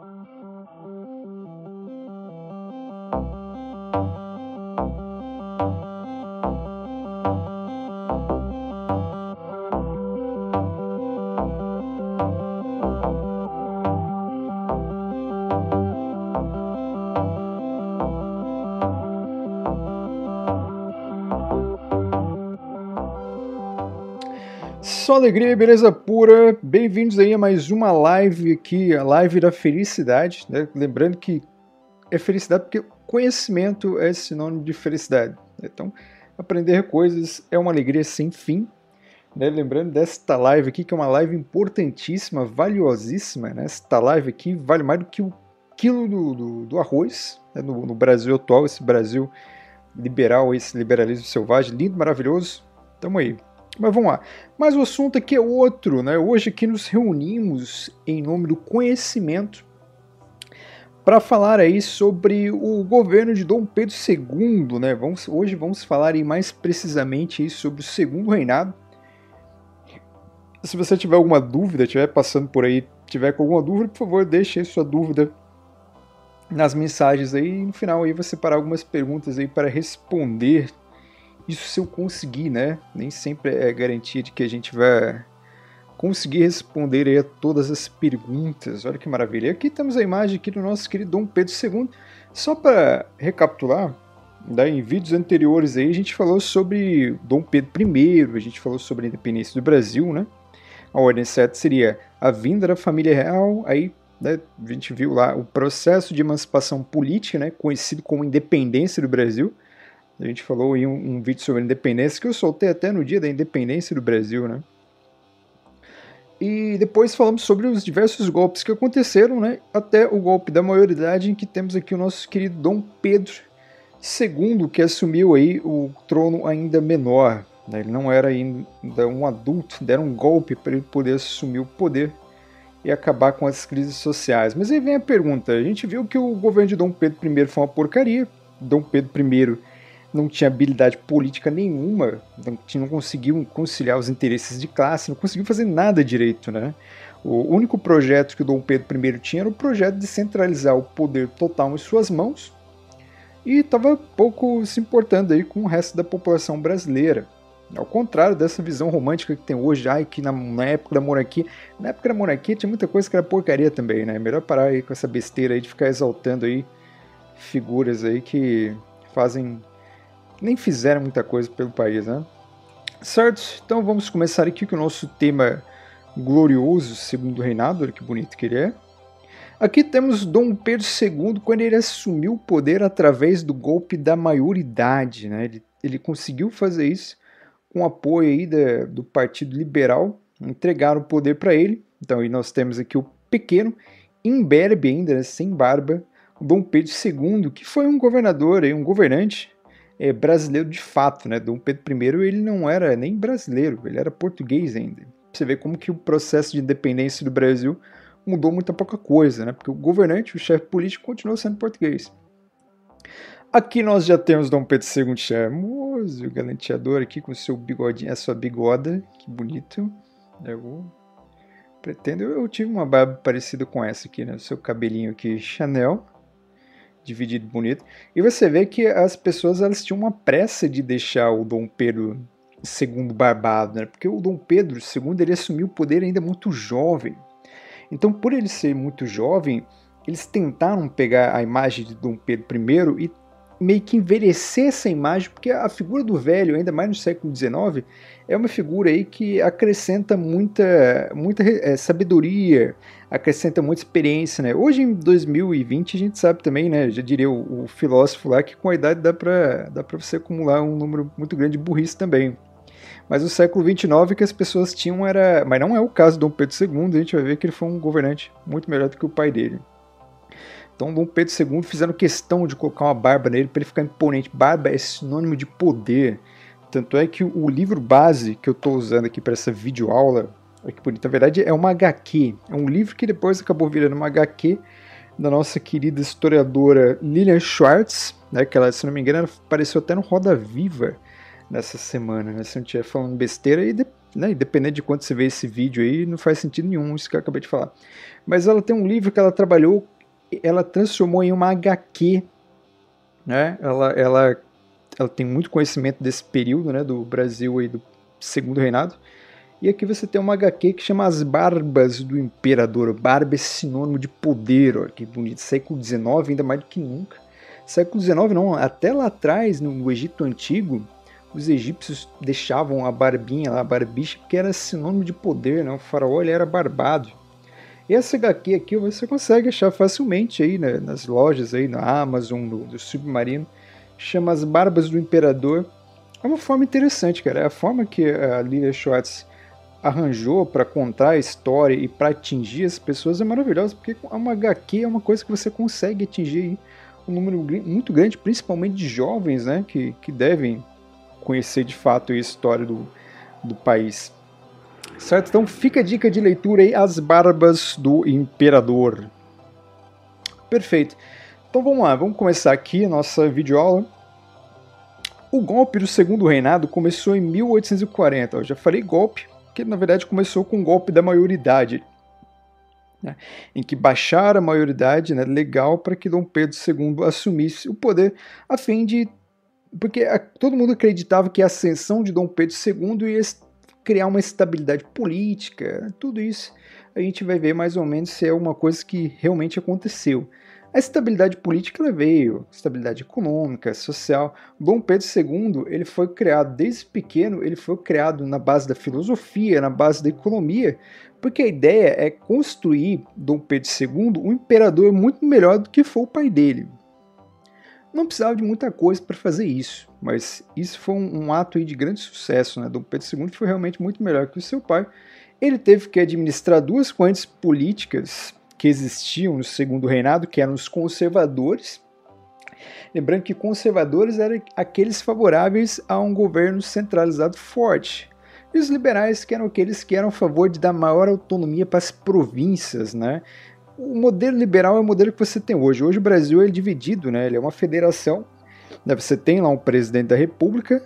Bye. Só alegria e beleza pura. Bem-vindos aí a mais uma live aqui, a live da felicidade. Né? Lembrando que é felicidade porque conhecimento é sinônimo de felicidade. Então, aprender coisas é uma alegria sem fim. Né? Lembrando desta live aqui, que é uma live importantíssima, valiosíssima. Né? Esta live aqui vale mais do que o quilo do, do, do arroz né? no, no Brasil atual, esse Brasil liberal, esse liberalismo selvagem, lindo, maravilhoso. Tamo aí. Mas vamos lá. Mas o assunto aqui é outro, né? Hoje aqui nos reunimos em nome do conhecimento para falar aí sobre o governo de Dom Pedro II, né? Vamos, hoje vamos falar aí mais precisamente aí sobre o segundo reinado. Se você tiver alguma dúvida, estiver passando por aí, tiver com alguma dúvida, por favor, deixe aí sua dúvida nas mensagens aí e no final aí você separar algumas perguntas aí para responder isso se eu conseguir, né? Nem sempre é garantia de que a gente vai conseguir responder a todas as perguntas. Olha que maravilha. E aqui temos a imagem aqui do nosso querido Dom Pedro II. Só para recapitular, né, em vídeos anteriores aí a gente falou sobre Dom Pedro I, a gente falou sobre a independência do Brasil, né? A ordem certa seria a vinda da família real, aí né, a gente viu lá o processo de emancipação política, né, conhecido como independência do Brasil, a gente falou em um, um vídeo sobre independência que eu soltei até no dia da independência do Brasil, né? E depois falamos sobre os diversos golpes que aconteceram, né? Até o golpe da maioridade, em que temos aqui o nosso querido Dom Pedro II, que assumiu aí o trono ainda menor. Né? Ele não era ainda um adulto, deram um golpe para ele poder assumir o poder e acabar com as crises sociais. Mas aí vem a pergunta: a gente viu que o governo de Dom Pedro I foi uma porcaria. Dom Pedro I não tinha habilidade política nenhuma, não, não conseguiu conciliar os interesses de classe, não conseguiu fazer nada direito, né? O único projeto que o Dom Pedro I tinha era o projeto de centralizar o poder total em suas mãos e estava pouco se importando aí com o resto da população brasileira. Ao contrário dessa visão romântica que tem hoje, ai, que na, na, época da monarquia, na época da monarquia tinha muita coisa que era porcaria também, né? Melhor parar aí com essa besteira aí de ficar exaltando aí figuras aí que fazem nem fizeram muita coisa pelo país, né? Certo? Então vamos começar aqui com o nosso tema glorioso, segundo reinado, olha que bonito que ele é. Aqui temos Dom Pedro II quando ele assumiu o poder através do golpe da maioridade, né? Ele, ele conseguiu fazer isso com o apoio aí do Partido Liberal, entregaram o poder para ele. Então aí nós temos aqui o pequeno, imberbe ainda, né, sem barba, Dom Pedro II, que foi um governador, um governante é, brasileiro de fato, né? Dom Pedro I ele não era nem brasileiro, ele era português ainda. Você vê como que o processo de independência do Brasil mudou muita pouca coisa, né? Porque o governante, o chefe político, continuou sendo português. Aqui nós já temos Dom Pedro II charmoso, galanteador aqui com seu bigodinho, a sua bigoda, que bonito. Eu pretendo, eu tive uma barba parecida com essa aqui, né? Seu cabelinho aqui Chanel dividido bonito. E você vê que as pessoas elas tinham uma pressa de deixar o Dom Pedro II barbado, né? Porque o Dom Pedro II ele assumiu o poder ainda muito jovem. Então, por ele ser muito jovem, eles tentaram pegar a imagem de Dom Pedro I e meio que envelhecer essa imagem, porque a figura do velho, ainda mais no século XIX, é uma figura aí que acrescenta muita, muita é, sabedoria, acrescenta muita experiência, né? Hoje em 2020 a gente sabe também, né? Já diria o, o filósofo lá que com a idade dá para dá para você acumular um número muito grande de burrice também. Mas o século XXIX que as pessoas tinham era, mas não é o caso de Dom Pedro II. A gente vai ver que ele foi um governante muito melhor do que o pai dele. Então Dom Pedro II fizeram questão de colocar uma barba nele para ele ficar imponente. Barba é sinônimo de poder. Tanto é que o livro base que eu estou usando aqui para essa videoaula Olha que bonito. Na verdade, é uma HQ. É um livro que depois acabou virando uma HQ da nossa querida historiadora Lilian Schwartz, né, que ela, se não me engano, apareceu até no Roda Viva nessa semana, né, se não estiver falando besteira, e né, independente de quanto você vê esse vídeo aí, não faz sentido nenhum isso que eu acabei de falar. Mas ela tem um livro que ela trabalhou, ela transformou em uma HQ, né? Ela, ela, ela tem muito conhecimento desse período, né, do Brasil e do Segundo Reinado. E aqui você tem uma HQ que chama As Barbas do Imperador. Barba é sinônimo de poder, ó, que bonito. Século XIX, ainda mais do que nunca. Século XIX não, até lá atrás, no, Egito Antigo, os egípcios deixavam a barbinha a barbicha, porque era sinônimo de poder, né? O faraó ele era barbado. E essa HQ aqui você consegue achar facilmente aí né? nas lojas aí, na Amazon, no, no Submarino. Chama As Barbas do Imperador. É uma forma interessante, cara. É a forma que a Lilia Schwartz arranjou para contar a história e para atingir as pessoas é maravilhosa, porque uma HQ é uma coisa que você consegue atingir um número muito grande, principalmente de jovens, né, que, que devem conhecer de fato a história do, do país. Certo? Então fica a dica de leitura aí, As Barbas do Imperador. Perfeito. Então vamos lá, vamos começar aqui a nossa videoaula. O golpe do Segundo Reinado começou em 1840. Eu já falei golpe, que na verdade começou com o golpe da maioridade, né, em que baixaram a maioridade né, legal para que Dom Pedro II assumisse o poder, a fim de porque todo mundo acreditava que a ascensão de Dom Pedro II ia criar uma estabilidade política, tudo isso a gente vai ver mais ou menos se é uma coisa que realmente aconteceu. A estabilidade política veio, estabilidade econômica, social. Dom Pedro II ele foi criado desde pequeno, ele foi criado na base da filosofia, na base da economia, porque a ideia é construir Dom Pedro II um imperador muito melhor do que foi o pai dele. Não precisava de muita coisa para fazer isso, mas isso foi um, um ato de grande sucesso. Né? Dom Pedro II foi realmente muito melhor que o seu pai. Ele teve que administrar duas correntes políticas que existiam no segundo reinado, que eram os conservadores. Lembrando que conservadores eram aqueles favoráveis a um governo centralizado forte. E os liberais, que eram aqueles que eram a favor de dar maior autonomia para as províncias, né? O modelo liberal é o modelo que você tem hoje. Hoje o Brasil é dividido, né? Ele é uma federação. Né? Você tem lá um presidente da república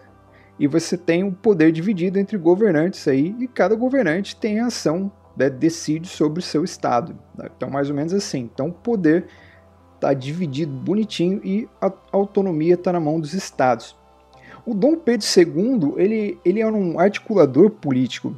e você tem um poder dividido entre governantes aí e cada governante tem ação, né? decide sobre o seu estado. Né? Então mais ou menos assim. Então o poder está dividido bonitinho e a autonomia está na mão dos estados. O Dom Pedro II ele, ele era um articulador político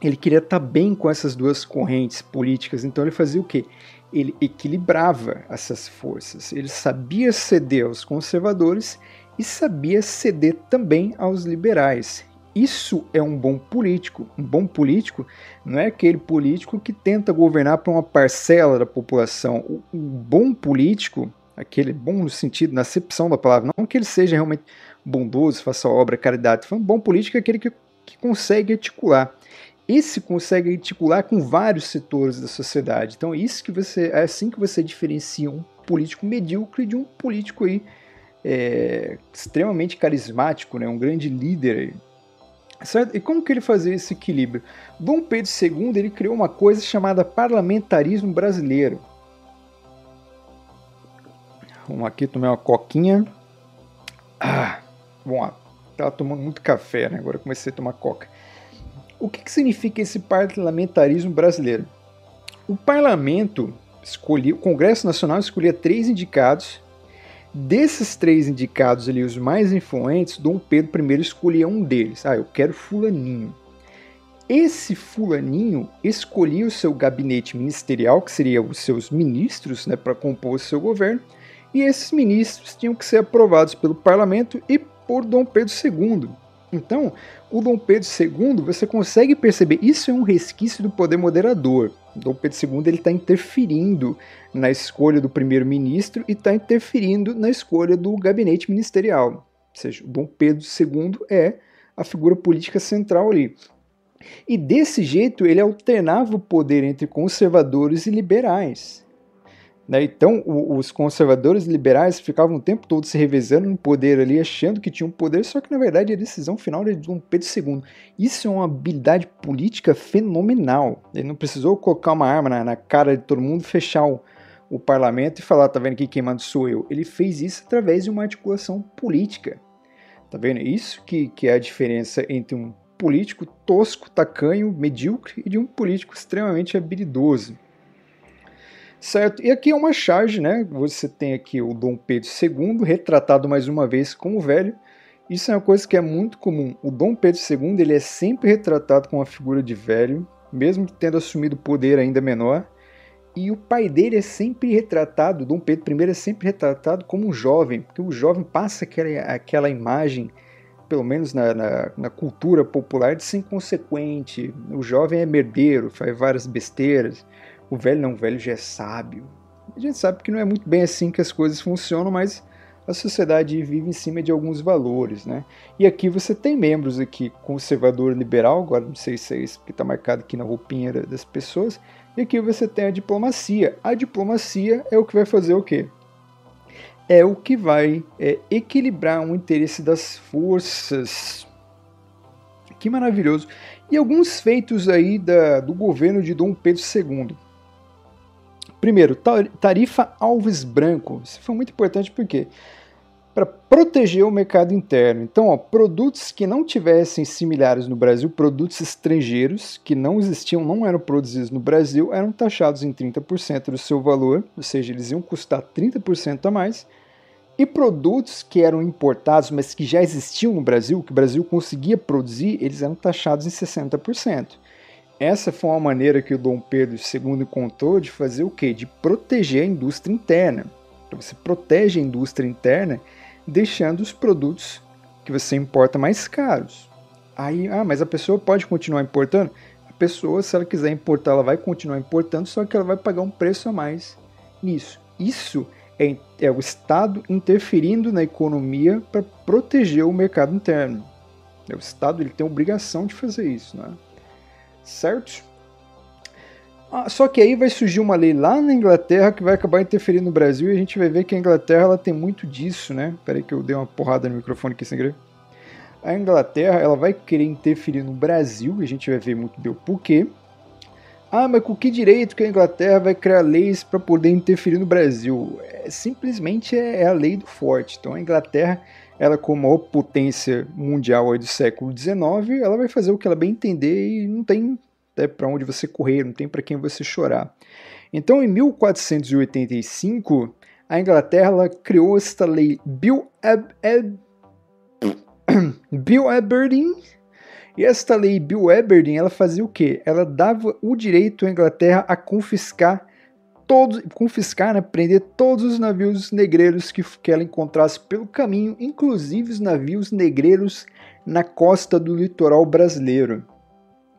ele queria estar bem com essas duas correntes políticas, então ele fazia o quê? Ele equilibrava essas forças. Ele sabia ceder aos conservadores e sabia ceder também aos liberais. Isso é um bom político. Um bom político não é aquele político que tenta governar para uma parcela da população. O bom político, aquele bom no sentido, na acepção da palavra, não que ele seja realmente bondoso, faça obra, caridade. Um bom político é aquele que, que consegue articular esse consegue articular com vários setores da sociedade. Então, isso que você é assim que você diferencia um político medíocre de um político aí é, extremamente carismático, né? Um grande líder. Aí. Certo? E como que ele fazia esse equilíbrio? Dom Pedro II ele criou uma coisa chamada parlamentarismo brasileiro. Vamos aqui tomar uma coquinha. Ah, bom, tava tomando muito café, né? Agora comecei a tomar coca. O que, que significa esse parlamentarismo brasileiro? O parlamento escolhia, o Congresso Nacional escolhia três indicados. Desses três indicados ali, os mais influentes, Dom Pedro I escolhia um deles. Ah, eu quero fulaninho. Esse fulaninho escolhia o seu gabinete ministerial, que seria os seus ministros, né, para compor o seu governo, e esses ministros tinham que ser aprovados pelo parlamento e por Dom Pedro II. Então, o Dom Pedro II, você consegue perceber, isso é um resquício do poder moderador. Dom Pedro II ele está interferindo na escolha do primeiro-ministro e está interferindo na escolha do gabinete ministerial. Ou seja, o Dom Pedro II é a figura política central ali. E desse jeito ele alternava o poder entre conservadores e liberais. Né? Então, o, os conservadores liberais ficavam o tempo todo se revezando no poder ali, achando que tinham poder, só que na verdade a decisão final era de Dom Pedro II. Isso é uma habilidade política fenomenal. Ele não precisou colocar uma arma na, na cara de todo mundo, fechar o, o parlamento e falar: tá vendo aqui quem manda sou eu. Ele fez isso através de uma articulação política. Tá vendo? Isso que, que é a diferença entre um político tosco, tacanho, medíocre e de um político extremamente habilidoso. Certo? E aqui é uma charge, né? Você tem aqui o Dom Pedro II, retratado mais uma vez como velho. Isso é uma coisa que é muito comum. O Dom Pedro II ele é sempre retratado com uma figura de velho, mesmo tendo assumido poder ainda menor. E o pai dele é sempre retratado, Dom Pedro I é sempre retratado como um jovem, porque o jovem passa aquela, aquela imagem, pelo menos na, na, na cultura popular, de ser inconsequente. O jovem é merdeiro, faz várias besteiras. O velho não, o velho já é sábio. A gente sabe que não é muito bem assim que as coisas funcionam, mas a sociedade vive em cima de alguns valores, né? E aqui você tem membros aqui conservador liberal, agora não sei se é isso que está marcado aqui na roupinha das pessoas, e aqui você tem a diplomacia. A diplomacia é o que vai fazer o quê? É o que vai é, equilibrar o interesse das forças. Que maravilhoso. E alguns feitos aí da, do governo de Dom Pedro II. Primeiro, tarifa Alves Branco. Isso foi muito importante porque para proteger o mercado interno. Então, ó, produtos que não tivessem similares no Brasil, produtos estrangeiros que não existiam, não eram produzidos no Brasil, eram taxados em 30% do seu valor, ou seja, eles iam custar 30% a mais. E produtos que eram importados, mas que já existiam no Brasil, que o Brasil conseguia produzir, eles eram taxados em 60%. Essa foi uma maneira que o Dom Pedro II encontrou de fazer o quê? De proteger a indústria interna. Então, você protege a indústria interna deixando os produtos que você importa mais caros. Aí, ah, mas a pessoa pode continuar importando? A pessoa, se ela quiser importar, ela vai continuar importando, só que ela vai pagar um preço a mais nisso. Isso é, é o Estado interferindo na economia para proteger o mercado interno. O Estado ele tem a obrigação de fazer isso, né? Certo? Ah, só que aí vai surgir uma lei lá na Inglaterra que vai acabar interferindo no Brasil e a gente vai ver que a Inglaterra ela tem muito disso, né? Peraí que eu dei uma porrada no microfone aqui sem querer. A Inglaterra ela vai querer interferir no Brasil e a gente vai ver muito bem o porquê. Ah, mas com que direito que a Inglaterra vai criar leis para poder interferir no Brasil? É, simplesmente é, é, a lei do forte. Então a Inglaterra, ela como maior potência mundial do século XIX, ela vai fazer o que ela bem entender e não tem até para onde você correr, não tem para quem você chorar. Então, em 1485, a Inglaterra criou esta lei Bill, Ab Ab Bill Aberdeen. E esta lei Bill Aberdeen, ela fazia o quê? Ela dava o direito à Inglaterra a confiscar todos, confiscar, né, prender todos os navios negreiros que, que ela encontrasse pelo caminho, inclusive os navios negreiros na costa do litoral brasileiro.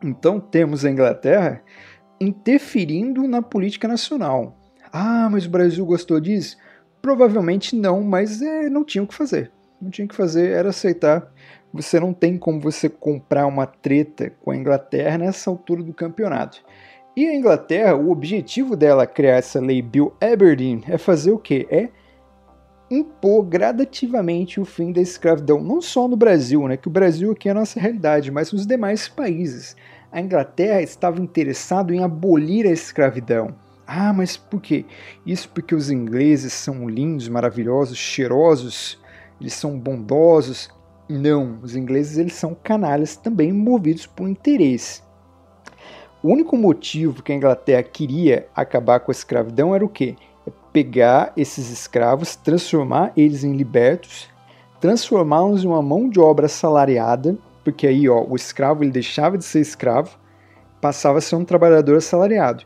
Então temos a Inglaterra interferindo na política nacional. Ah, mas o Brasil gostou disso? Provavelmente não, mas é, não tinha o que fazer. Não tinha o que fazer, era aceitar. Você não tem como você comprar uma treta com a Inglaterra nessa altura do campeonato. E a Inglaterra, o objetivo dela criar essa lei Bill Aberdeen é fazer o quê? É impor gradativamente o fim da escravidão, não só no Brasil, né, que o Brasil aqui é a nossa realidade, mas nos demais países. A Inglaterra estava interessado em abolir a escravidão. Ah, mas por quê? Isso porque os ingleses são lindos, maravilhosos, cheirosos, eles são bondosos. Não, os ingleses eles são canalhas também movidos por interesse. O único motivo que a Inglaterra queria acabar com a escravidão era o quê? pegar esses escravos, transformar eles em libertos, transformá-los em uma mão de obra assalariada, porque aí ó, o escravo ele deixava de ser escravo, passava a ser um trabalhador assalariado.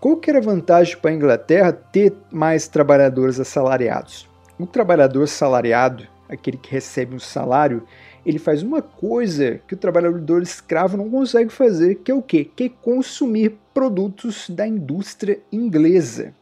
Qual que era a vantagem para a Inglaterra ter mais trabalhadores assalariados? O trabalhador assalariado, aquele que recebe um salário, ele faz uma coisa que o trabalhador escravo não consegue fazer, que é o quê? Que é consumir produtos da indústria inglesa.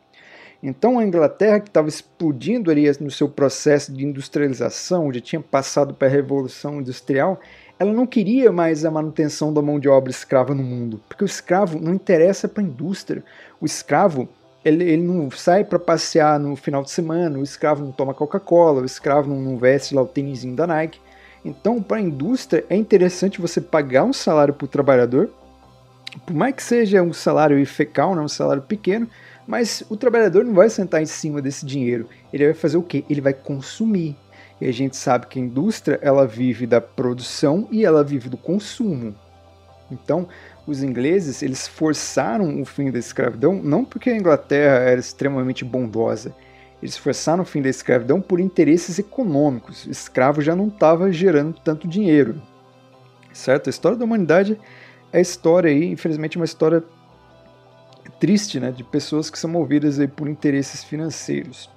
Então a Inglaterra, que estava explodindo ali no seu processo de industrialização, já tinha passado para a Revolução Industrial, ela não queria mais a manutenção da mão de obra escrava no mundo, porque o escravo não interessa para a indústria. O escravo ele, ele não sai para passear no final de semana, o escravo não toma Coca-Cola, o escravo não, não veste lá o tênisinho da Nike. Então, para a indústria, é interessante você pagar um salário para o trabalhador, por mais que seja um salário fecal, não um salário pequeno, mas o trabalhador não vai sentar em cima desse dinheiro. Ele vai fazer o quê? Ele vai consumir. E a gente sabe que a indústria ela vive da produção e ela vive do consumo. Então, os ingleses eles forçaram o fim da escravidão não porque a Inglaterra era extremamente bondosa, eles forçaram o fim da escravidão por interesses econômicos. O escravo já não estava gerando tanto dinheiro, certo? A história da humanidade é história aí, infelizmente, uma história triste, né, de pessoas que são movidas aí por interesses financeiros.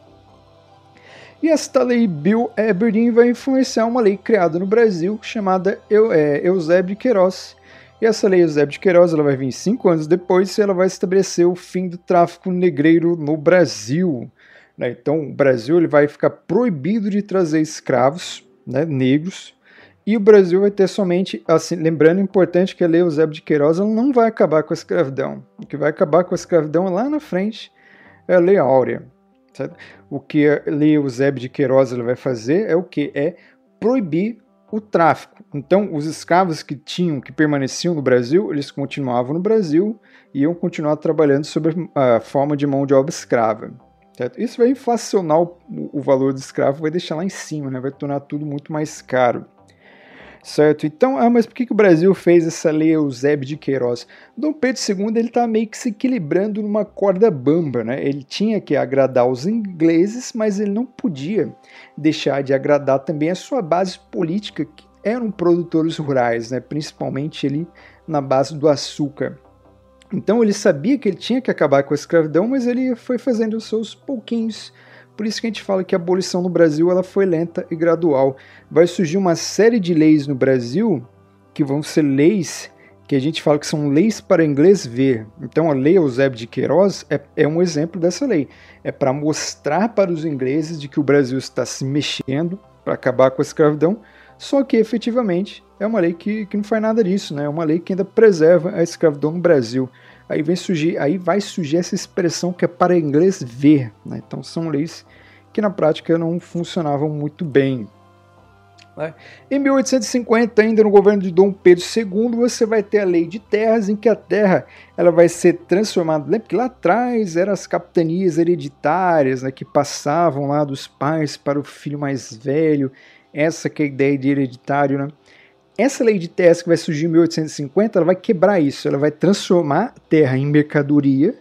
E esta lei Bill Aberdeen vai influenciar uma lei criada no Brasil chamada é, Eusébio de Queiroz, e essa lei Eusébio de Queiroz ela vai vir cinco anos depois e ela vai estabelecer o fim do tráfico negreiro no Brasil. Né? Então, o Brasil ele vai ficar proibido de trazer escravos né, negros e o Brasil vai ter somente, assim, lembrando importante que a lei Eusébio de Queiroz não vai acabar com a escravidão. O que vai acabar com a escravidão lá na frente é a lei Áurea. Certo? O que a lei Eusébio de Queiroz vai fazer é o que? É proibir o tráfico. Então, os escravos que tinham, que permaneciam no Brasil, eles continuavam no Brasil e iam continuar trabalhando sob a forma de mão de obra escrava. Certo? Isso vai inflacionar o, o valor do escravo, vai deixar lá em cima, né? vai tornar tudo muito mais caro. Certo? Então, ah, mas por que, que o Brasil fez essa lei Eusébio de Queiroz? Dom Pedro II ele está meio que se equilibrando numa corda bamba, né? Ele tinha que agradar os ingleses, mas ele não podia deixar de agradar também a sua base política, que eram produtores rurais, né? Principalmente ele na base do açúcar. Então ele sabia que ele tinha que acabar com a escravidão, mas ele foi fazendo os seus pouquinhos por isso que a gente fala que a abolição no Brasil ela foi lenta e gradual. Vai surgir uma série de leis no Brasil que vão ser leis que a gente fala que são leis para inglês ver. Então a lei Eusébio de Queiroz é, é um exemplo dessa lei. É para mostrar para os ingleses de que o Brasil está se mexendo para acabar com a escravidão, só que efetivamente é uma lei que, que não faz nada disso, né? é uma lei que ainda preserva a escravidão no Brasil aí vem surgir, aí vai surgir essa expressão que é para inglês ver. Né? Então são leis que na prática não funcionavam muito bem. Né? Em 1850, ainda no governo de Dom Pedro II, você vai ter a lei de terras, em que a terra ela vai ser transformada. Lembra que lá atrás eram as capitanias hereditárias né, que passavam lá dos pais para o filho mais velho. Essa que é a ideia de hereditário, né? Essa lei de terras que vai surgir em 1850, ela vai quebrar isso, ela vai transformar terra em mercadoria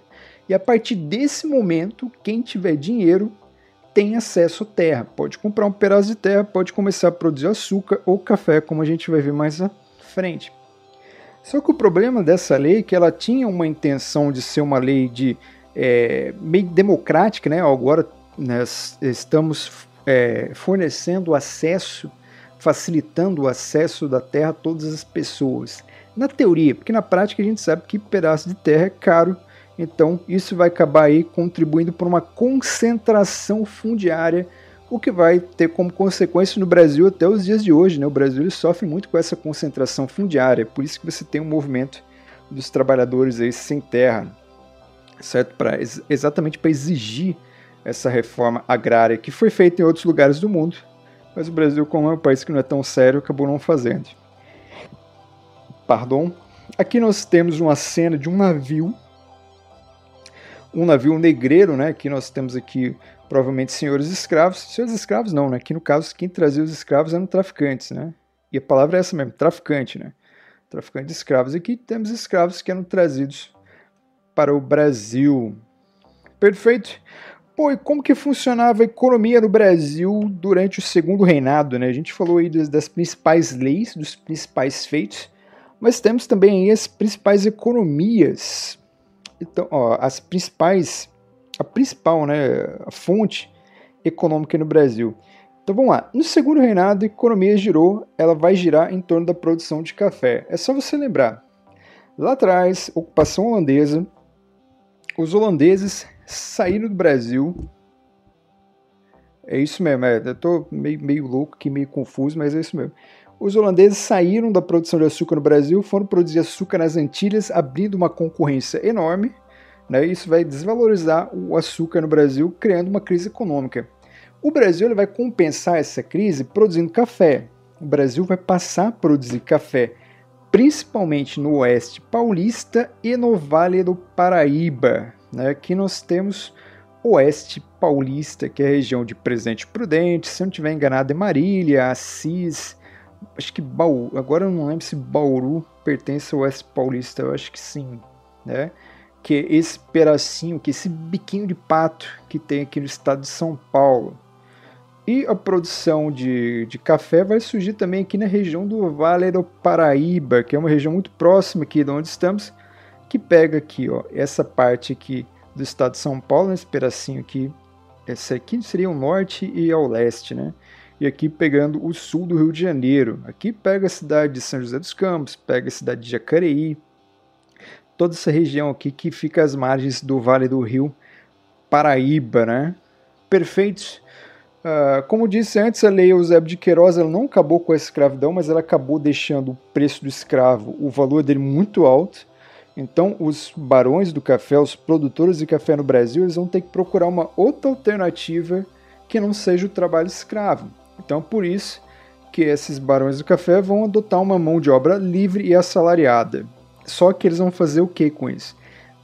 e a partir desse momento, quem tiver dinheiro tem acesso à terra. Pode comprar um pedaço de terra, pode começar a produzir açúcar ou café, como a gente vai ver mais à frente. Só que o problema dessa lei é que ela tinha uma intenção de ser uma lei de é, meio democrática, né? Agora nós estamos é, fornecendo acesso facilitando o acesso da terra a todas as pessoas. Na teoria, porque na prática a gente sabe que pedaço de terra é caro, então isso vai acabar aí contribuindo para uma concentração fundiária, o que vai ter como consequência no Brasil até os dias de hoje. Né? O Brasil sofre muito com essa concentração fundiária, por isso que você tem um movimento dos trabalhadores aí sem terra, certo? Pra, exatamente para exigir essa reforma agrária que foi feita em outros lugares do mundo, mas o Brasil, como é um país que não é tão sério, acabou não fazendo. Pardon. Aqui nós temos uma cena de um navio, um navio negreiro, né? Aqui nós temos aqui provavelmente senhores escravos. Senhores escravos não, né? Aqui no caso quem trazia os escravos eram traficantes, né? E a palavra é essa mesmo, traficante, né? Traficante de escravos. Aqui temos escravos que eram trazidos para o Brasil. Perfeito. Pô, e como que funcionava a economia no Brasil durante o segundo reinado? Né? A gente falou aí das, das principais leis, dos principais feitos, mas temos também aí as principais economias. Então, ó, as principais, a principal, né, a fonte econômica no Brasil. Então vamos lá. No segundo reinado, a economia girou, ela vai girar em torno da produção de café. É só você lembrar. Lá atrás, ocupação holandesa, os holandeses saíram do Brasil. É isso mesmo, é, eu tô meio, meio louco aqui, meio confuso, mas é isso mesmo. Os holandeses saíram da produção de açúcar no Brasil, foram produzir açúcar nas Antilhas, abrindo uma concorrência enorme. Né? Isso vai desvalorizar o açúcar no Brasil, criando uma crise econômica. O Brasil ele vai compensar essa crise produzindo café. O Brasil vai passar a produzir café, principalmente no oeste paulista e no Vale do Paraíba. Né? Aqui nós temos oeste paulista, que é a região de Presidente Prudente, se eu não estiver enganado, é Marília, Assis, acho que Bauru, agora eu não lembro se Bauru pertence ao oeste paulista, eu acho que sim, né? Que é esse pedacinho, que esse biquinho de pato que tem aqui no estado de São Paulo. E a produção de, de café vai surgir também aqui na região do Vale do Paraíba, que é uma região muito próxima aqui de onde estamos, que pega aqui, ó, essa parte aqui do estado de São Paulo, esse pedacinho aqui, esse aqui seria o norte e ao leste, né? E aqui pegando o sul do Rio de Janeiro. Aqui pega a cidade de São José dos Campos, pega a cidade de Jacareí, toda essa região aqui que fica às margens do Vale do Rio Paraíba, né? Perfeitos. Uh, como disse antes, a lei Eusébio de Queiroz ela não acabou com a escravidão, mas ela acabou deixando o preço do escravo, o valor dele muito alto. Então, os barões do café, os produtores de café no Brasil, eles vão ter que procurar uma outra alternativa que não seja o trabalho escravo. Então, por isso que esses barões do café vão adotar uma mão de obra livre e assalariada. Só que eles vão fazer o que com isso?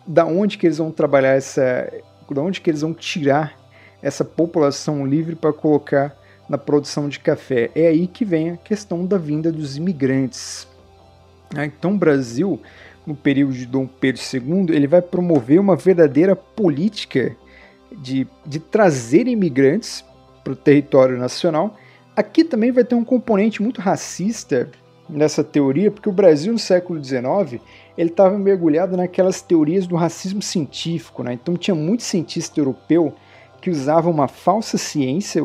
Da onde que eles vão trabalhar essa, da onde que eles vão tirar essa população livre para colocar na produção de café? É aí que vem a questão da vinda dos imigrantes. Então, o Brasil no período de Dom Pedro II, ele vai promover uma verdadeira política de, de trazer imigrantes para o território nacional. Aqui também vai ter um componente muito racista nessa teoria, porque o Brasil no século XIX ele estava mergulhado naquelas teorias do racismo científico, né? então tinha muito cientista europeu que usava uma falsa ciência,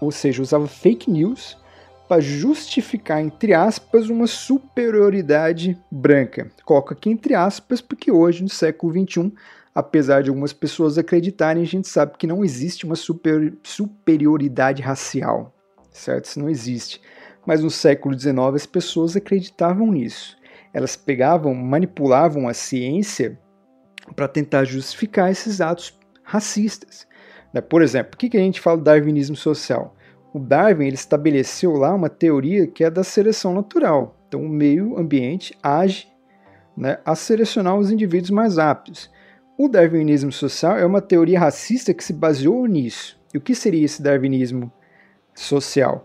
ou seja, usava fake news para justificar, entre aspas, uma superioridade branca. Coloco aqui entre aspas, porque hoje, no século XXI, apesar de algumas pessoas acreditarem, a gente sabe que não existe uma super, superioridade racial, certo? Isso não existe. Mas no século XIX as pessoas acreditavam nisso. Elas pegavam, manipulavam a ciência para tentar justificar esses atos racistas. Né? Por exemplo, por que a gente fala do darwinismo social? O Darwin ele estabeleceu lá uma teoria que é da seleção natural. Então, o meio ambiente age né, a selecionar os indivíduos mais aptos. O darwinismo social é uma teoria racista que se baseou nisso. E o que seria esse darwinismo social?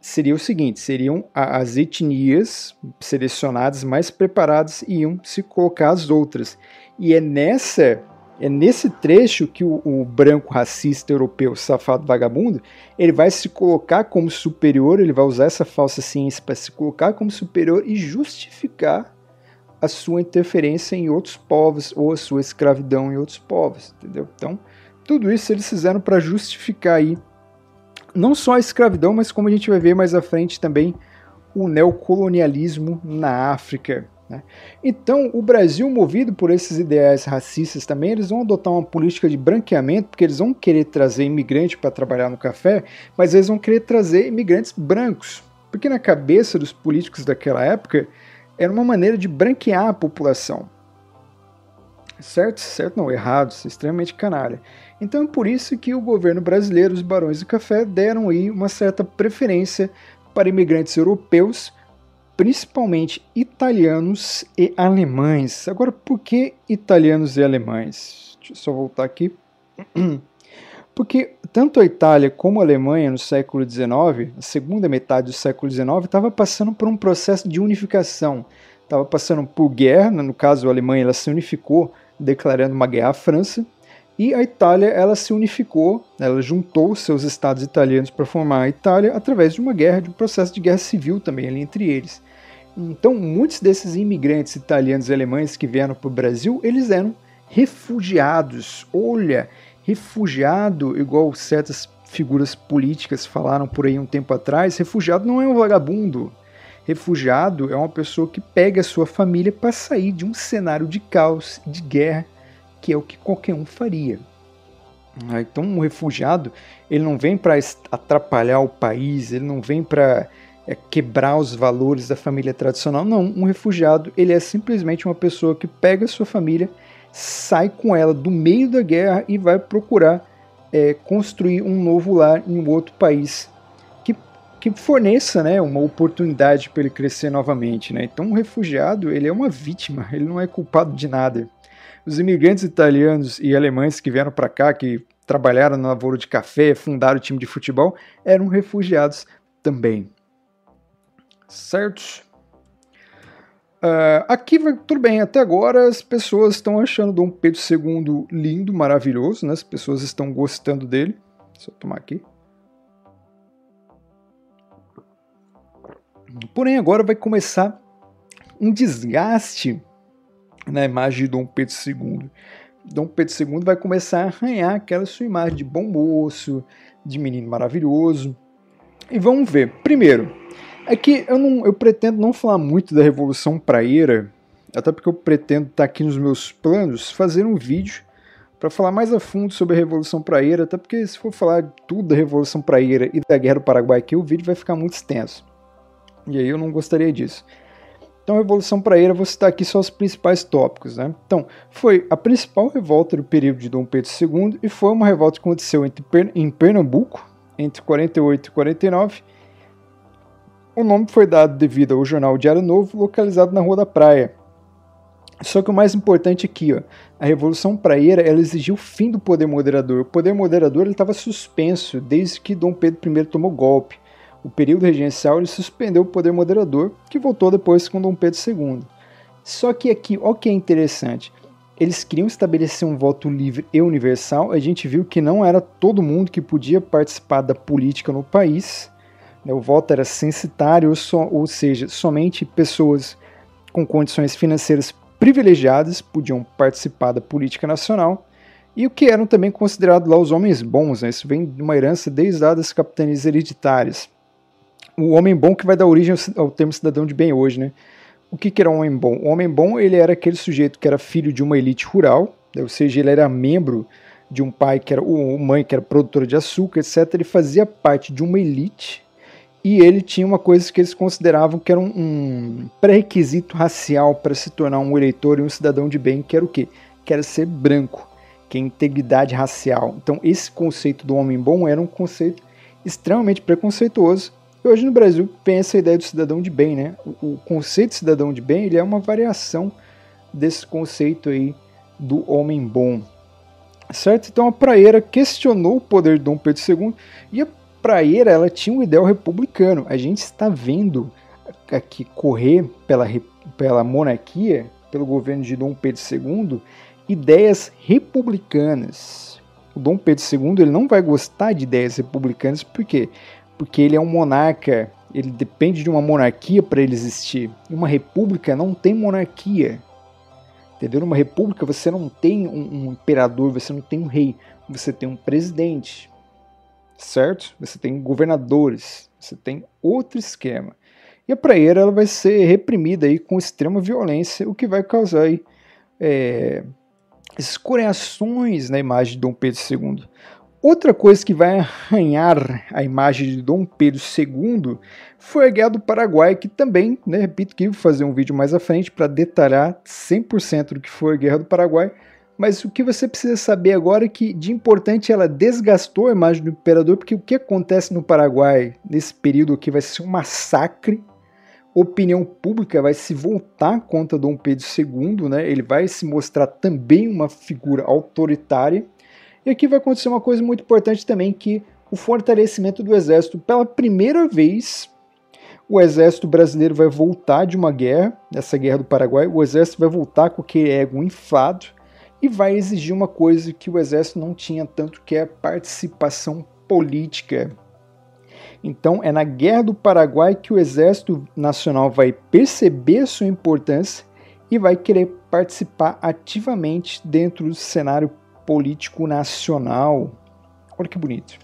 Seria o seguinte: seriam as etnias selecionadas mais preparadas e iam se colocar as outras. E é nessa é nesse trecho que o, o, branco racista europeu, safado vagabundo, ele vai se colocar como superior, ele vai usar essa falsa ciência para se colocar como superior e justificar a sua interferência em outros povos ou a sua escravidão em outros povos, entendeu? Então, tudo isso eles fizeram para justificar aí não só a escravidão, mas como a gente vai ver mais à frente também o neocolonialismo na África? Então, o Brasil, movido por esses ideais racistas também, eles vão adotar uma política de branqueamento, porque eles vão querer trazer imigrante para trabalhar no café, mas eles vão querer trazer imigrantes brancos, porque na cabeça dos políticos daquela época era uma maneira de branquear a população. Certo? Certo não, errado, é extremamente canalha. Então é por isso que o governo brasileiro, os barões do café, deram aí uma certa preferência para imigrantes europeus principalmente italianos e alemães. Agora, por que italianos e alemães? Deixa eu só voltar aqui. Porque tanto a Itália como a Alemanha no século XIX, na segunda metade do século XIX, estava passando por um processo de unificação. Estava passando por guerra, no caso a Alemanha ela se unificou, declarando uma guerra à França, e a Itália ela se unificou, ela juntou seus estados italianos para formar a Itália através de uma guerra, de um processo de guerra civil também ali entre eles. Então, muitos desses imigrantes italianos e alemães que vieram para o Brasil, eles eram refugiados. Olha, refugiado, igual certas figuras políticas falaram por aí um tempo atrás, refugiado não é um vagabundo. Refugiado é uma pessoa que pega a sua família para sair de um cenário de caos, de guerra, que é o que qualquer um faria. Então, um refugiado, ele não vem para atrapalhar o país, ele não vem para é, quebrar os valores da família tradicional. Não, um refugiado ele é simplesmente uma pessoa que pega a sua família, sai com ela do meio da guerra e vai procurar é, construir um novo lar em um outro país que, que forneça né, uma oportunidade para ele crescer novamente. Né? Então, um refugiado ele é uma vítima, ele não é culpado de nada. Os imigrantes italianos e alemães que vieram para cá, que trabalharam na lavoura de café, fundaram o time de futebol, eram refugiados também. Certo? Uh, aqui vai tudo bem, até agora as pessoas estão achando Dom Pedro II lindo, maravilhoso, né? As pessoas estão gostando dele. Deixa eu tomar aqui. Porém, agora vai começar um desgaste na imagem de Dom Pedro II. Dom Pedro II vai começar a arranhar aquela sua imagem de bom moço, de menino maravilhoso. E vamos ver. Primeiro, aqui eu, não, eu pretendo não falar muito da Revolução Praeira, até porque eu pretendo estar aqui nos meus planos fazer um vídeo para falar mais a fundo sobre a Revolução Praeira, até porque se for falar tudo da Revolução Praeira e da Guerra do Paraguai aqui, o vídeo vai ficar muito extenso. E aí eu não gostaria disso. Então, a Revolução Praeira, vou citar aqui só os principais tópicos. Né? Então, foi a principal revolta do período de Dom Pedro II e foi uma revolta que aconteceu entre, em Pernambuco, entre 48 e 49. O nome foi dado devido ao jornal Diário Novo, localizado na Rua da Praia. Só que o mais importante aqui, ó, a Revolução Praeira ela exigiu o fim do poder moderador. O poder moderador estava suspenso desde que Dom Pedro I tomou golpe o período regencial ele suspendeu o poder moderador, que voltou depois com Dom Pedro II. Só que aqui, o que é interessante, eles queriam estabelecer um voto livre e universal. A gente viu que não era todo mundo que podia participar da política no país. Né? O voto era censitário, ou seja, somente pessoas com condições financeiras privilegiadas podiam participar da política nacional. E o que eram também considerados lá os homens bons. Né? Isso vem de uma herança desde lá das capitanias hereditárias o homem bom que vai dar origem ao, termo cidadão de bem hoje, né? O que, que era um homem bom? O homem bom ele era aquele sujeito que era filho de uma elite rural, né? ou seja, ele era membro de um pai que era uma mãe que era produtora de açúcar, etc. Ele fazia parte de uma elite e ele tinha uma coisa que eles consideravam que era um, um pré-requisito racial para se tornar um eleitor e um cidadão de bem, que era o quê? Que era ser branco, que é integridade racial. Então esse conceito do homem bom era um conceito extremamente preconceituoso e hoje no Brasil tem essa ideia do cidadão de bem, né? O, o conceito de cidadão de bem ele é uma variação desse conceito aí do homem bom. Certo? Então a praeira questionou o poder de Dom Pedro II e praeira ela tinha um ideal republicano. A gente está vendo aqui correr pela, pela monarquia, pelo governo de Dom Pedro II, ideias republicanas. O Dom Pedro II ele não vai gostar de ideias republicanas porque porque ele é um monarca, ele depende de uma monarquia para ele existir. Uma república não tem monarquia. Entendeu? Numa república você não tem um, um imperador, você não tem um rei, você tem um presidente. Certo? Você tem governadores, você tem outro esquema. E a praeira ela vai ser reprimida aí com extrema violência, o que vai causar aí, é, na imagem de Dom Pedro II. Outra coisa que vai arranhar a imagem de Dom Pedro II foi a Guerra do Paraguai, que também, né, repito que vou fazer um vídeo mais à frente para detalhar 100% do que foi a Guerra do Paraguai, mas o que você precisa saber agora é que de importante ela desgastou a imagem do imperador, porque o que acontece no Paraguai nesse período aqui vai ser um massacre, opinião pública vai se voltar contra Dom Pedro II, né? ele vai se mostrar também uma figura autoritária, e aqui vai acontecer uma coisa muito importante também, que o fortalecimento do exército. Pela primeira vez, o exército brasileiro vai voltar de uma guerra, essa guerra do Paraguai, o exército vai voltar com aquele ego inflado e vai exigir uma coisa que o exército não tinha tanto, que é participação política. Então é na Guerra do Paraguai que o Exército Nacional vai perceber sua importância e vai querer participar ativamente dentro do cenário político nacional. Olha que bonito.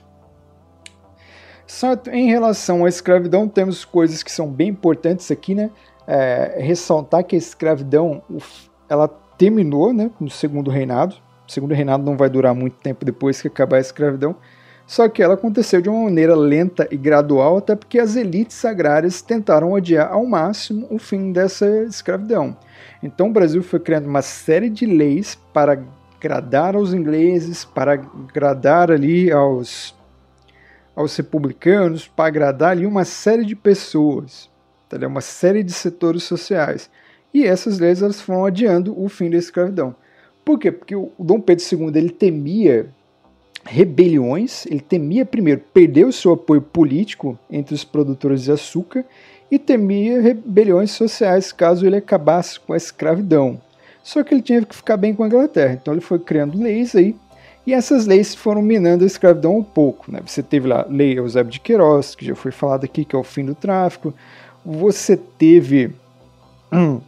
Certo? Em relação à escravidão, temos coisas que são bem importantes aqui, né? É, ressaltar que a escravidão ela terminou né, no segundo reinado. O segundo reinado não vai durar muito tempo depois que acabar a escravidão. Só que ela aconteceu de uma maneira lenta e gradual, até porque as elites agrárias tentaram adiar ao máximo o fim dessa escravidão. Então o Brasil foi criando uma série de leis para agradar aos ingleses, para agradar ali aos, aos republicanos, para agradar ali uma série de pessoas, entendeu? uma série de setores sociais. E essas leis elas foram adiando o fim da escravidão. Por quê? Porque o Dom Pedro II ele temia rebeliões, ele temia primeiro perder o seu apoio político entre os produtores de açúcar e temia rebeliões sociais caso ele acabasse com a escravidão. Só que ele tinha que ficar bem com a Inglaterra, então ele foi criando leis aí, e essas leis foram minando a escravidão um pouco. Né? Você teve lá a Lei Eusébio de Queiroz, que já foi falado aqui, que é o fim do tráfico. Você teve hum,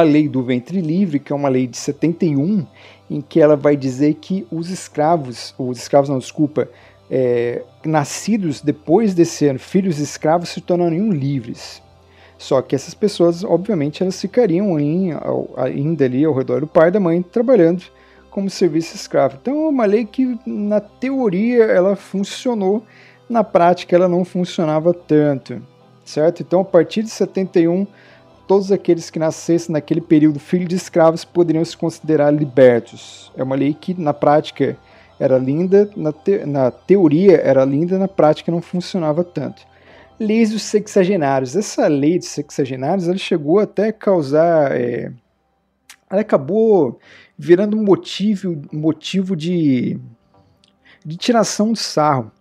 a Lei do Ventre Livre, que é uma lei de 71, em que ela vai dizer que os escravos, os escravos não, desculpa, é, nascidos depois desse ano, filhos escravos, se tornariam livres. Só que essas pessoas, obviamente, elas ficariam em, ainda ali ao redor do pai e da mãe, trabalhando como serviço escravo. Então é uma lei que, na teoria, ela funcionou, na prática, ela não funcionava tanto, certo? Então, a partir de 71, todos aqueles que nascessem naquele período filhos de escravos poderiam se considerar libertos. É uma lei que, na prática, era linda, na, te na teoria era linda, na prática não funcionava tanto leis dos sexagenários. Essa lei dos sexagenários ela chegou até a causar. É, ela acabou virando motivo, motivo de, de tiração de sarro.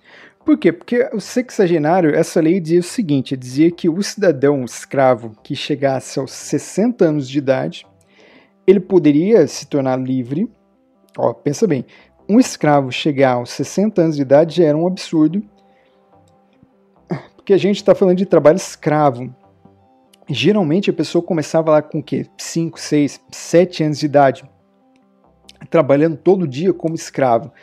Por quê? Porque o sexagenário, essa lei dizia o seguinte: dizia que o cidadão escravo que chegasse aos 60 anos de idade, ele poderia se tornar livre. Ó, pensa bem, um escravo chegar aos 60 anos de idade já era um absurdo, porque a gente está falando de trabalho escravo. Geralmente a pessoa começava lá com o quê? 5, 6, 7 anos de idade, trabalhando todo dia como escravo.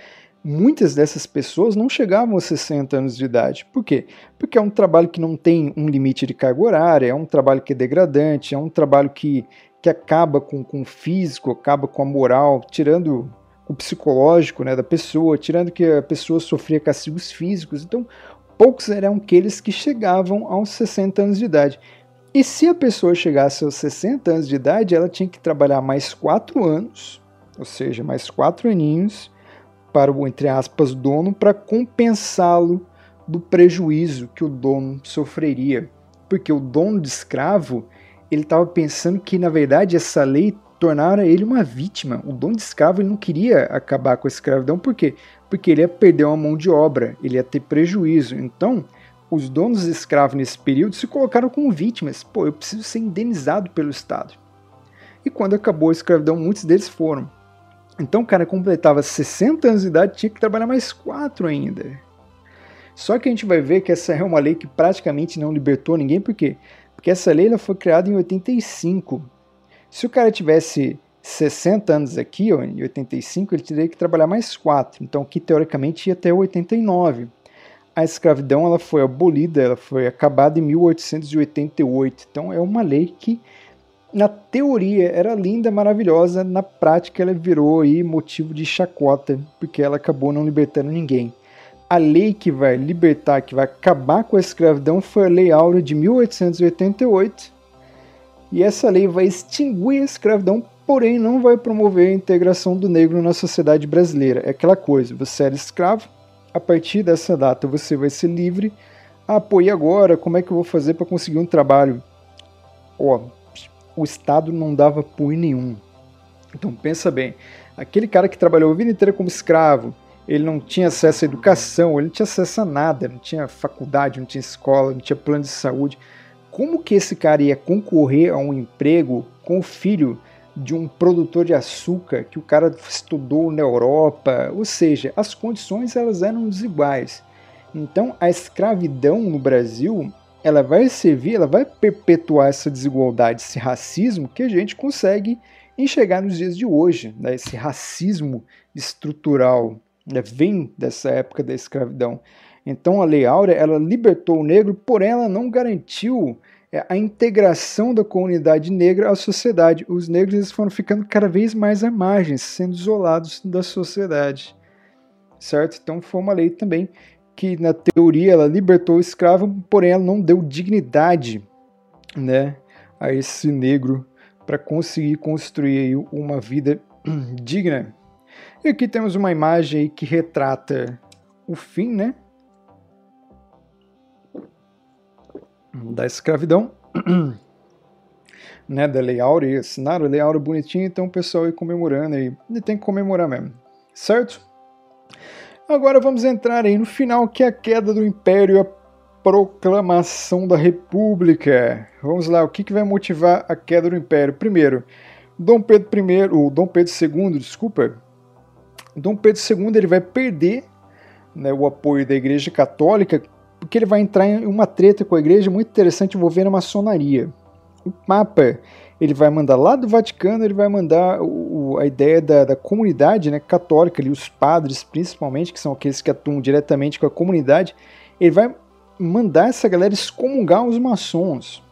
Muitas dessas pessoas não chegavam aos 60 anos de idade. Por quê? Porque é um trabalho que não tem um limite de carga horária, é um trabalho que é degradante, é um trabalho que, que acaba com, com o físico, acaba com a moral, tirando o psicológico né, da pessoa, tirando que a pessoa sofria castigos físicos. Então, poucos eram aqueles que chegavam aos 60 anos de idade. E se a pessoa chegasse aos 60 anos de idade, ela tinha que trabalhar mais 4 anos, ou seja, mais 4 aninhos, para o, entre aspas, dono, para compensá-lo do prejuízo que o dono sofreria. Porque o dono de escravo, ele estava pensando que, na verdade, essa lei tornara ele uma vítima. O dono de escravo ele não queria acabar com a escravidão, por quê? porque ele ia perder uma mão de obra, ele ia ter prejuízo. Então, os donos de escravos nesse período se colocaram como vítimas. Pô, eu preciso ser indenizado pelo Estado. E quando acabou a escravidão, muitos deles foram. Então o cara completava 60 anos de idade tinha que trabalhar mais 4 ainda. Só que a gente vai ver que essa é uma lei que praticamente não libertou ninguém, por quê? Porque essa lei ela foi criada em 85. Se o cara tivesse 60 anos aqui, ó, em 85, ele teria que trabalhar mais 4, então que teoricamente ia até 89. A escravidão ela foi abolida, ela foi acabada em 1888, então é uma lei que na teoria era linda, maravilhosa, na prática ela virou aí motivo de chacota, porque ela acabou não libertando ninguém. A lei que vai libertar, que vai acabar com a escravidão foi a Lei Áurea de 1888, e essa lei vai extinguir a escravidão porém não vai promover a integração do negro na sociedade brasileira. É aquela coisa, você era escravo, a partir dessa data você vai ser livre. Ah, pô, e agora? Como é que eu vou fazer para conseguir um trabalho? Ó, o Estado não dava apoio nenhum. Então pensa bem, aquele cara que trabalhou a vida inteira como escravo, ele não tinha acesso à educação, ele não tinha acesso a nada, não tinha faculdade, não tinha escola, não tinha plano de saúde. Como que esse cara ia concorrer a um emprego com o filho de um produtor de açúcar que o cara estudou na Europa, ou seja, as condições elas eram desiguais. Então a escravidão no Brasil ela vai servir, ela vai perpetuar essa desigualdade, esse racismo que a gente consegue enxergar nos dias de hoje, né? esse racismo estrutural né? vem dessa época da escravidão. Então a Lei Áurea ela libertou o negro, porém ela não garantiu é a integração da comunidade negra à sociedade. Os negros foram ficando cada vez mais à margem, sendo isolados da sociedade. Certo? Então foi uma lei também que na teoria ela libertou o escravo, porém ela não deu dignidade, né, a esse negro para conseguir construir uma vida digna. E aqui temos uma imagem que retrata o fim, né, da escravidão. né, da Lei e assinaram a Lei Áurea bonitinha, então o pessoal aí comemorando aí. E tem que comemorar mesmo, certo? Agora vamos entrar aí no final, que é a queda do Império, a proclamação da República. Vamos lá, o que, que vai motivar a queda do Império? Primeiro, Dom Pedro I, ou Dom Pedro II, desculpa, Dom Pedro II ele vai perder né, o apoio da Igreja Católica porque ele vai entrar em uma treta com a Igreja muito interessante envolvendo a maçonaria. O Papa ele vai mandar lá do Vaticano, ele vai mandar o, a ideia da, da comunidade né, católica, ali, os padres principalmente, que são aqueles que atuam diretamente com a comunidade, ele vai mandar essa galera excomungar os maçons.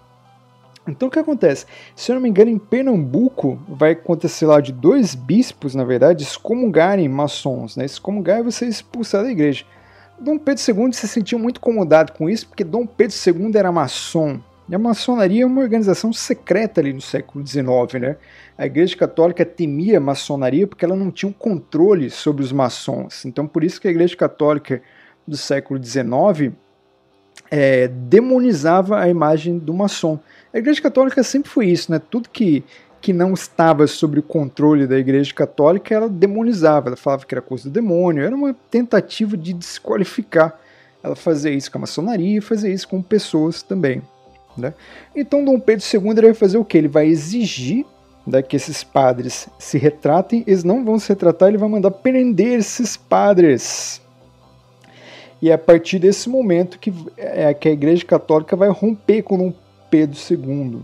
Então o que acontece? Se eu não me engano, em Pernambuco vai acontecer lá de dois bispos, na verdade, excomungarem maçons. Né? Excomungar é você expulsar da igreja. Dom Pedro II se sentiu muito incomodado com isso, porque Dom Pedro II era maçom. E a maçonaria é uma organização secreta ali no século XIX, né? A Igreja Católica temia a maçonaria porque ela não tinha um controle sobre os maçons. Então, por isso que a Igreja Católica do século XIX é, demonizava a imagem do maçom. A Igreja Católica sempre foi isso, né? Tudo que, que não estava sob o controle da Igreja Católica, ela demonizava, ela falava que era coisa do demônio, era uma tentativa de desqualificar. Ela fazia isso com a maçonaria e fazia isso com pessoas também. Né? Então Dom Pedro II vai fazer o que? Ele vai exigir né, que esses padres se retratem, eles não vão se retratar, ele vai mandar prender esses padres. E é a partir desse momento que, é, que a Igreja Católica vai romper com Dom Pedro II.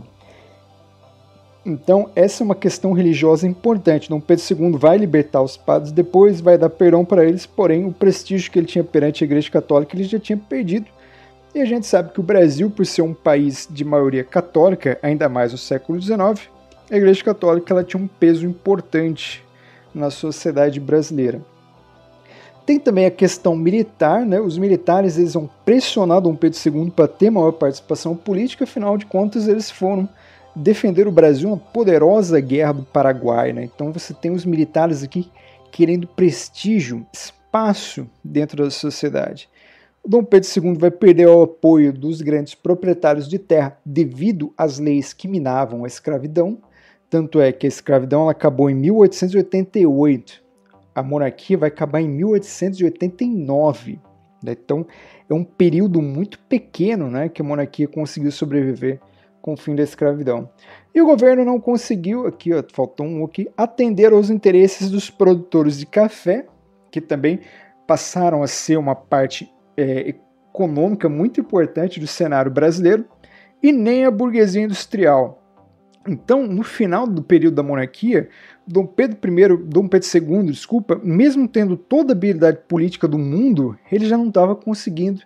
Então, essa é uma questão religiosa importante. Dom Pedro II vai libertar os padres, depois vai dar perdão para eles, porém, o prestígio que ele tinha perante a Igreja Católica ele já tinha perdido. E a gente sabe que o Brasil, por ser um país de maioria católica, ainda mais no século XIX, a Igreja Católica ela tinha um peso importante na sociedade brasileira. Tem também a questão militar, né? Os militares eles vão pressionar Dom Pedro II para ter maior participação política, afinal de contas eles foram defender o Brasil uma poderosa guerra do Paraguai, né? Então você tem os militares aqui querendo prestígio, espaço dentro da sociedade. Dom Pedro II vai perder o apoio dos grandes proprietários de terra devido às leis que minavam a escravidão. Tanto é que a escravidão acabou em 1888 a monarquia vai acabar em 1889. Né? Então é um período muito pequeno né, que a monarquia conseguiu sobreviver com o fim da escravidão. E o governo não conseguiu, aqui ó, faltou um aqui, atender aos interesses dos produtores de café, que também passaram a ser uma parte é, econômica muito importante do cenário brasileiro, e nem a burguesia industrial. Então, no final do período da monarquia, Dom Pedro I, Dom Pedro II, desculpa, mesmo tendo toda a habilidade política do mundo, ele já não estava conseguindo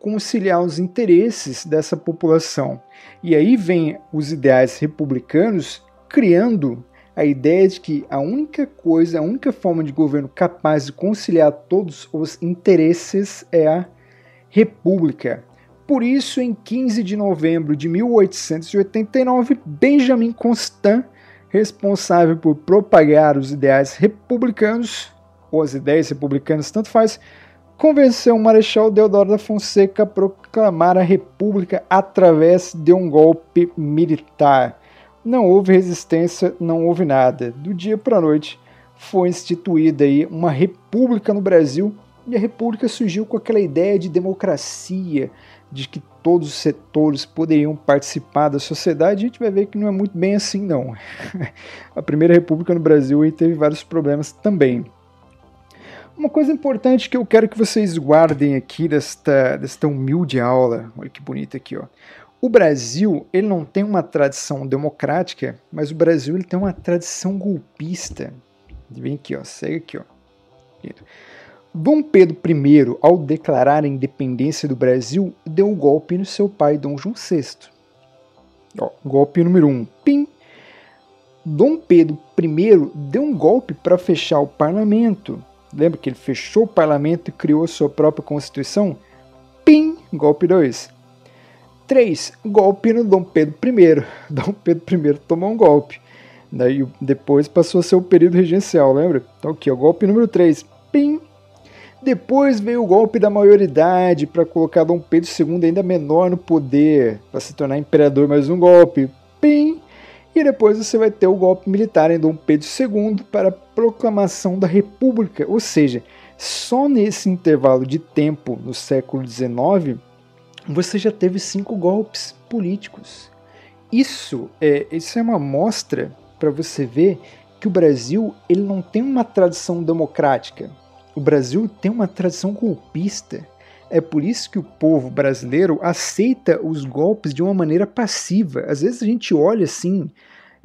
conciliar os interesses dessa população. E aí vem os ideais republicanos criando a ideia de que a única coisa, a única forma de governo capaz de conciliar todos os interesses é a república. Por isso, em 15 de novembro de 1889, Benjamin Constant responsável por propagar os ideais republicanos, ou as ideias republicanas, tanto faz, convenceu o Marechal Deodoro da Fonseca a proclamar a República através de um golpe militar. Não houve resistência, não houve nada. Do dia para a noite foi instituída aí uma república no Brasil e a república surgiu com aquela ideia de democracia, de que todos os setores poderiam participar da sociedade, a gente vai ver que não é muito bem assim, não. a Primeira República no Brasil teve vários problemas também. Uma coisa importante que eu quero que vocês guardem aqui desta, desta humilde aula, olha que bonita aqui, ó. O Brasil, ele não tem uma tradição democrática, mas o Brasil ele tem uma tradição golpista. Vem aqui, ó, segue aqui, ó. Dom Pedro I, ao declarar a independência do Brasil, deu um golpe no seu pai, Dom João VI. Ó, golpe número 1. Um, pim! Dom Pedro I deu um golpe para fechar o parlamento. Lembra que ele fechou o parlamento e criou sua própria constituição? Pim! Golpe 2. 3. Golpe no Dom Pedro I. Dom Pedro I tomou um golpe. Daí depois passou a ser o período regencial, lembra? Então aqui, ó, golpe número 3. Pim! Depois veio o golpe da maioridade para colocar Dom Pedro II ainda menor no poder, para se tornar imperador mais um golpe. Pim! E depois você vai ter o golpe militar em Dom Pedro II para a proclamação da República, ou seja, só nesse intervalo de tempo no século XIX você já teve cinco golpes políticos. Isso é, isso é uma mostra para você ver que o Brasil ele não tem uma tradição democrática. O Brasil tem uma tradição golpista. É por isso que o povo brasileiro aceita os golpes de uma maneira passiva. Às vezes a gente olha assim,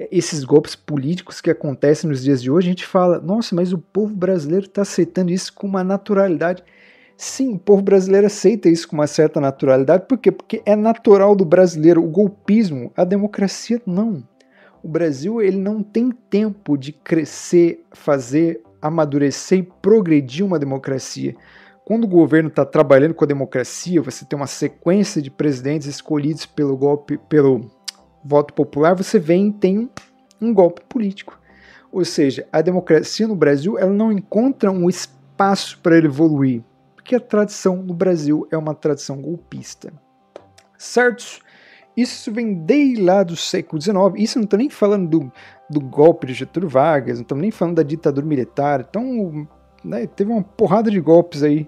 esses golpes políticos que acontecem nos dias de hoje, a gente fala, nossa, mas o povo brasileiro está aceitando isso com uma naturalidade. Sim, o povo brasileiro aceita isso com uma certa naturalidade. Por quê? Porque é natural do brasileiro o golpismo, a democracia não. O Brasil ele não tem tempo de crescer, fazer, amadurecer e progredir uma democracia. Quando o governo está trabalhando com a democracia, você tem uma sequência de presidentes escolhidos pelo golpe, pelo voto popular, você vem e tem um golpe político. Ou seja, a democracia no Brasil ela não encontra um espaço para evoluir porque a tradição no Brasil é uma tradição golpista. Certo? Isso vem desde lá do século XIX. Isso não estou nem falando do, do golpe de Getúlio Vargas, não estamos nem falando da ditadura militar. Então, né, teve uma porrada de golpes aí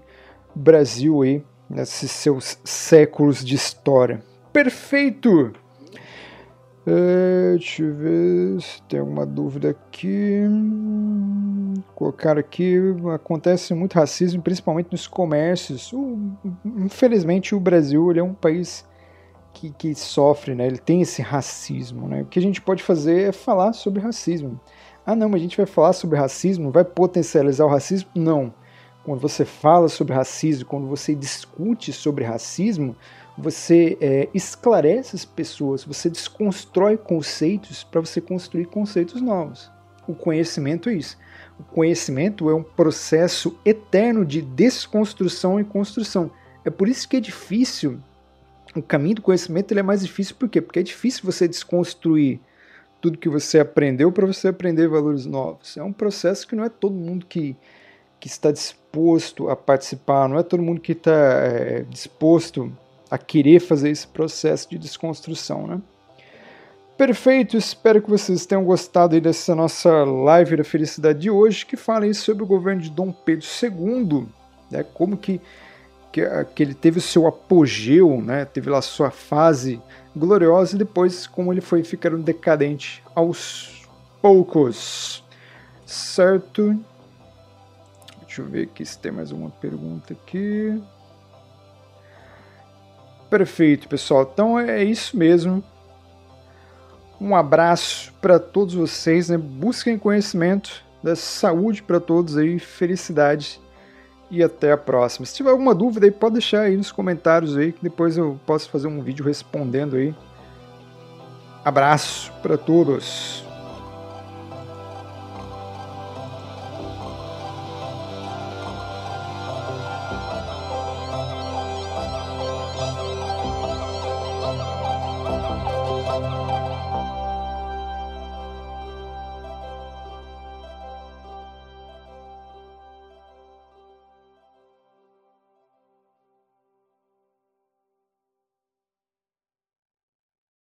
Brasil aí, nesses seus séculos de história. Perfeito! É, deixa eu ver se tem alguma dúvida aqui. Colocar aqui, acontece muito racismo, principalmente nos comércios. O, infelizmente, o Brasil é um país que, que sofre, né? ele tem esse racismo. Né? O que a gente pode fazer é falar sobre racismo. Ah, não, mas a gente vai falar sobre racismo, vai potencializar o racismo? Não. Quando você fala sobre racismo, quando você discute sobre racismo, você é, esclarece as pessoas, você desconstrói conceitos para você construir conceitos novos. O conhecimento é isso. O conhecimento é um processo eterno de desconstrução e construção. É por isso que é difícil. O caminho do conhecimento ele é mais difícil por quê? Porque é difícil você desconstruir tudo que você aprendeu para você aprender valores novos. É um processo que não é todo mundo que, que está disposto a participar, não é todo mundo que está é, disposto a querer fazer esse processo de desconstrução, né? Perfeito, espero que vocês tenham gostado dessa nossa live da felicidade de hoje, que fala sobre o governo de Dom Pedro II, né, como que, que, que ele teve o seu apogeu, né, teve lá sua fase gloriosa e depois como ele foi ficando decadente aos poucos. Certo? Deixa eu ver aqui se tem mais uma pergunta aqui. Perfeito, pessoal. Então é isso mesmo. Um abraço para todos vocês, né? Busquem conhecimento, da saúde para todos aí, felicidade e até a próxima. Se tiver alguma dúvida aí, pode deixar aí nos comentários aí, que depois eu posso fazer um vídeo respondendo aí. Abraço para todos.